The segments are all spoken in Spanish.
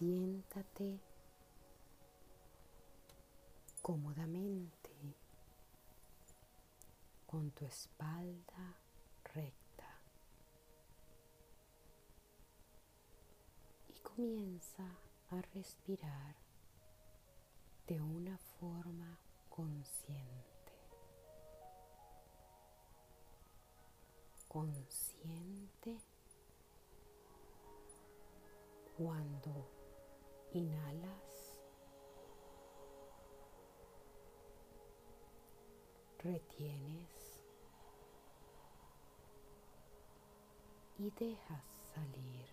Siéntate cómodamente con tu espalda recta y comienza a respirar de una forma consciente. Consciente cuando inhalas, retienes. Y dejas salir.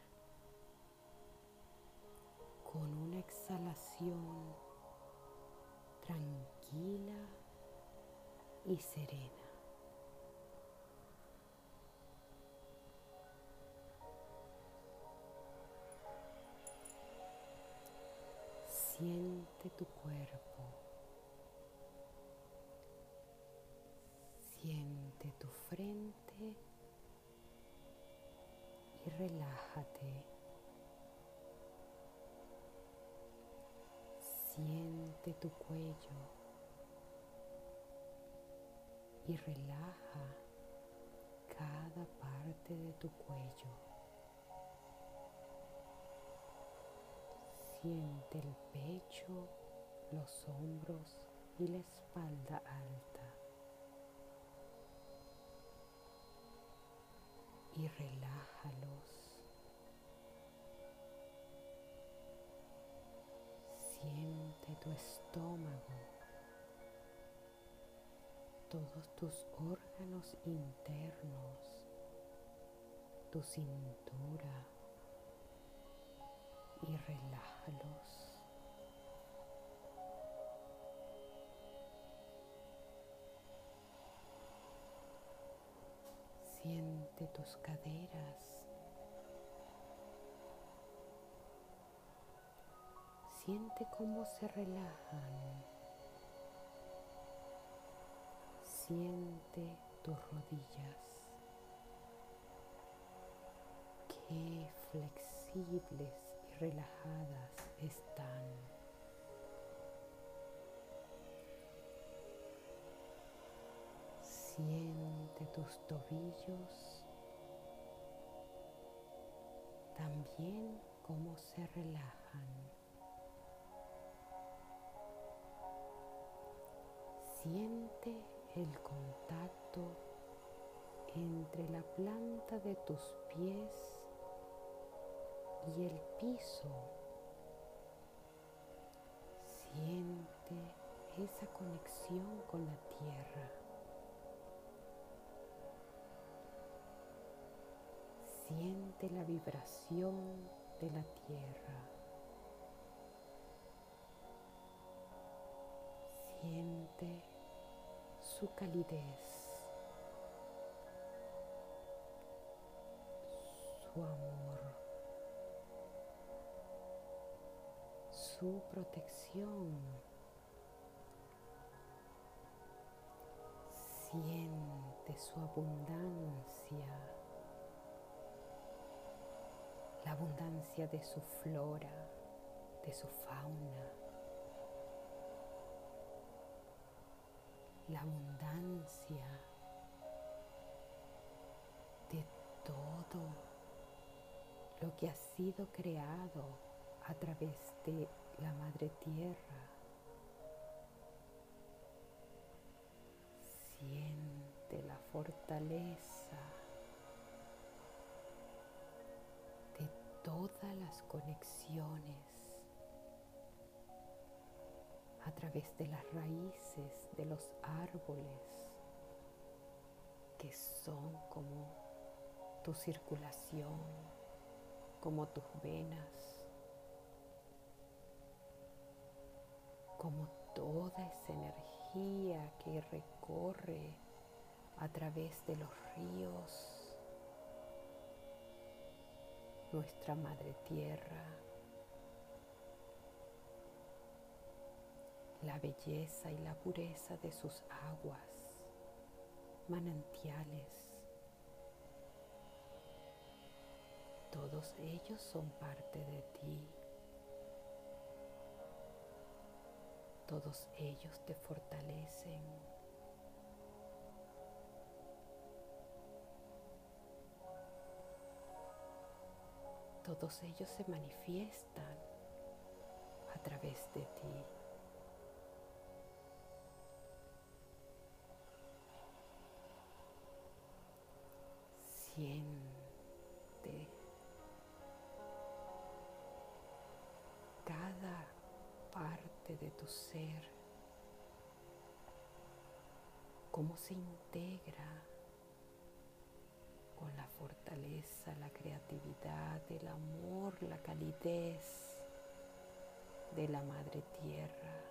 Con una exhalación tranquila y serena. Tu cuerpo. Siente tu frente y relájate. Siente tu cuello y relaja cada parte de tu cuello. Siente el pecho, los hombros y la espalda alta. Y relájalos. Siente tu estómago, todos tus órganos internos, tu cintura y relájalos. Tus caderas. Siente cómo se relajan. Siente tus rodillas. Qué flexibles relajadas están. Siente tus tobillos también como se relajan. Siente el contacto entre la planta de tus pies y el piso. Siente esa conexión con la tierra. Siente la vibración de la tierra. Siente su calidez, su amor. su protección. Siente su abundancia, la abundancia de su flora, de su fauna, la abundancia de todo lo que ha sido creado a través de la madre tierra. Siente la fortaleza todas las conexiones a través de las raíces de los árboles que son como tu circulación, como tus venas. como toda esa energía que recorre a través de los ríos, nuestra Madre Tierra, la belleza y la pureza de sus aguas, manantiales. Todos ellos son parte de ti. Todos ellos te fortalecen. Todos ellos se manifiestan a través de ti. Siente cada parte de tu ser, cómo se integra fortaleza, la creatividad, el amor, la calidez de la Madre Tierra.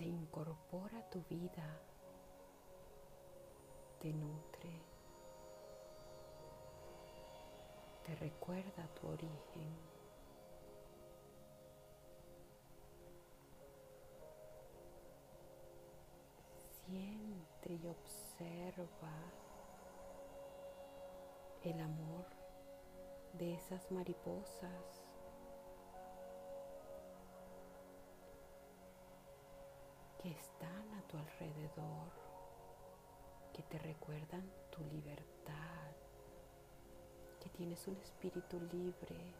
se incorpora a tu vida, te nutre, te recuerda tu origen. Observa el amor de esas mariposas. Que están a tu alrededor, que te recuerdan tu libertad, que tienes un espíritu libre,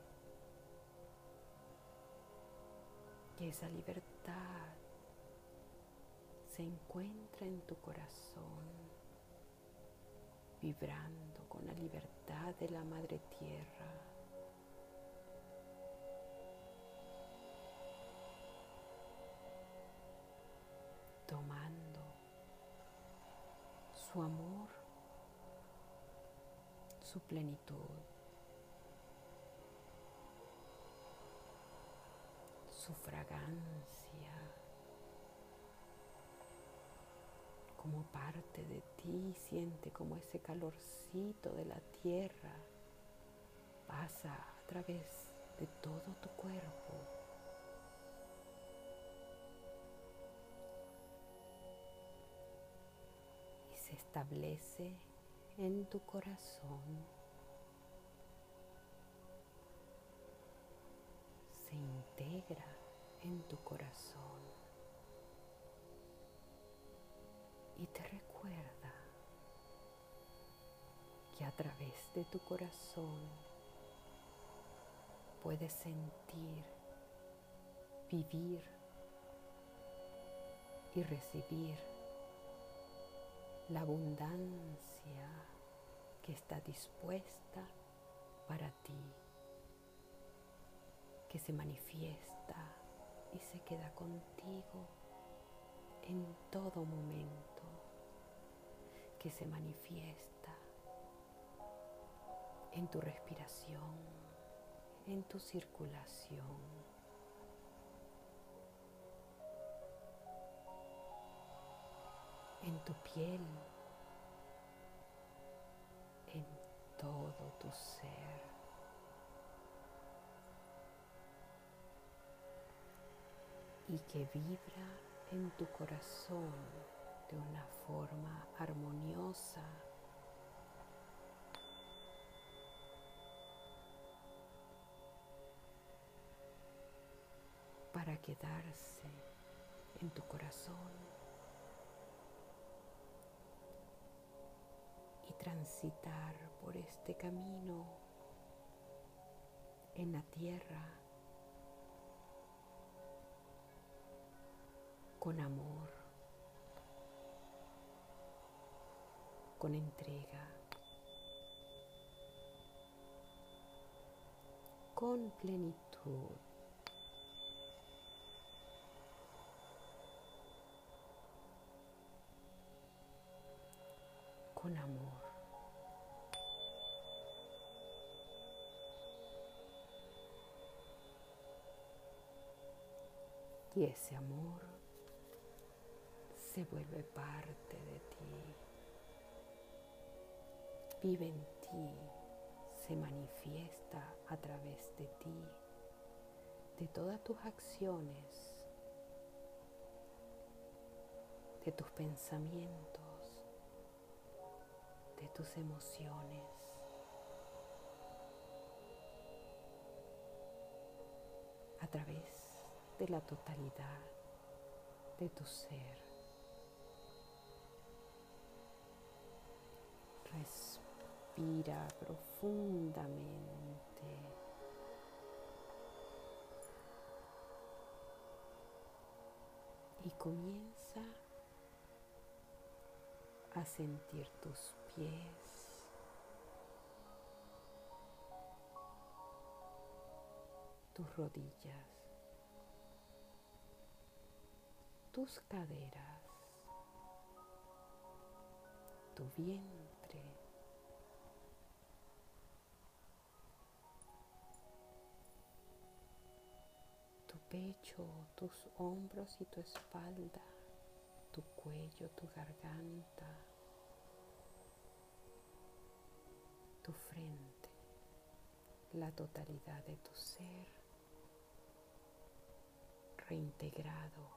que esa libertad se encuentra en tu corazón, vibrando con la libertad de la Madre Tierra. tomando su amor, su plenitud, su fragancia como parte de ti, siente como ese calorcito de la tierra pasa a través de todo tu cuerpo. Establece en tu corazón, se integra en tu corazón y te recuerda que a través de tu corazón puedes sentir, vivir y recibir la abundancia que está dispuesta para ti, que se manifiesta y se queda contigo en todo momento, que se manifiesta en tu respiración, en tu circulación en tu piel, en todo tu ser. Y que vibra en tu corazón de una forma armoniosa. para quedarse en tu corazón transitar por este camino en la tierra con amor, con entrega, con plenitud. con amor. y ese amor se vuelve parte de ti, vive en ti, se manifiesta a través de ti, de todas tus acciones, de tus pensamientos, de tus emociones. a través de la totalidad de tu ser. Respira profundamente. Y comienza a sentir tus pies. tus rodillas, tus caderas, tu vientre, pecho, tus hombros y tu espalda, tu cuello, tu garganta, tu frente, la totalidad de tu ser reintegrado,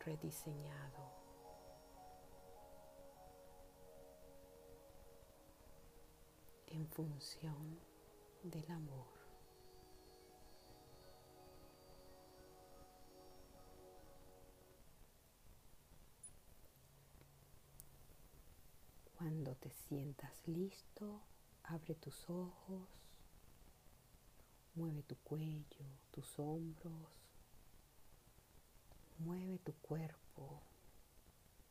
rediseñado. en función del amor. Sientas listo, abre tus ojos, mueve tu cuello, tus hombros, Mueve tu cuerpo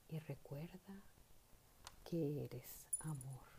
y recuerda que eres amor.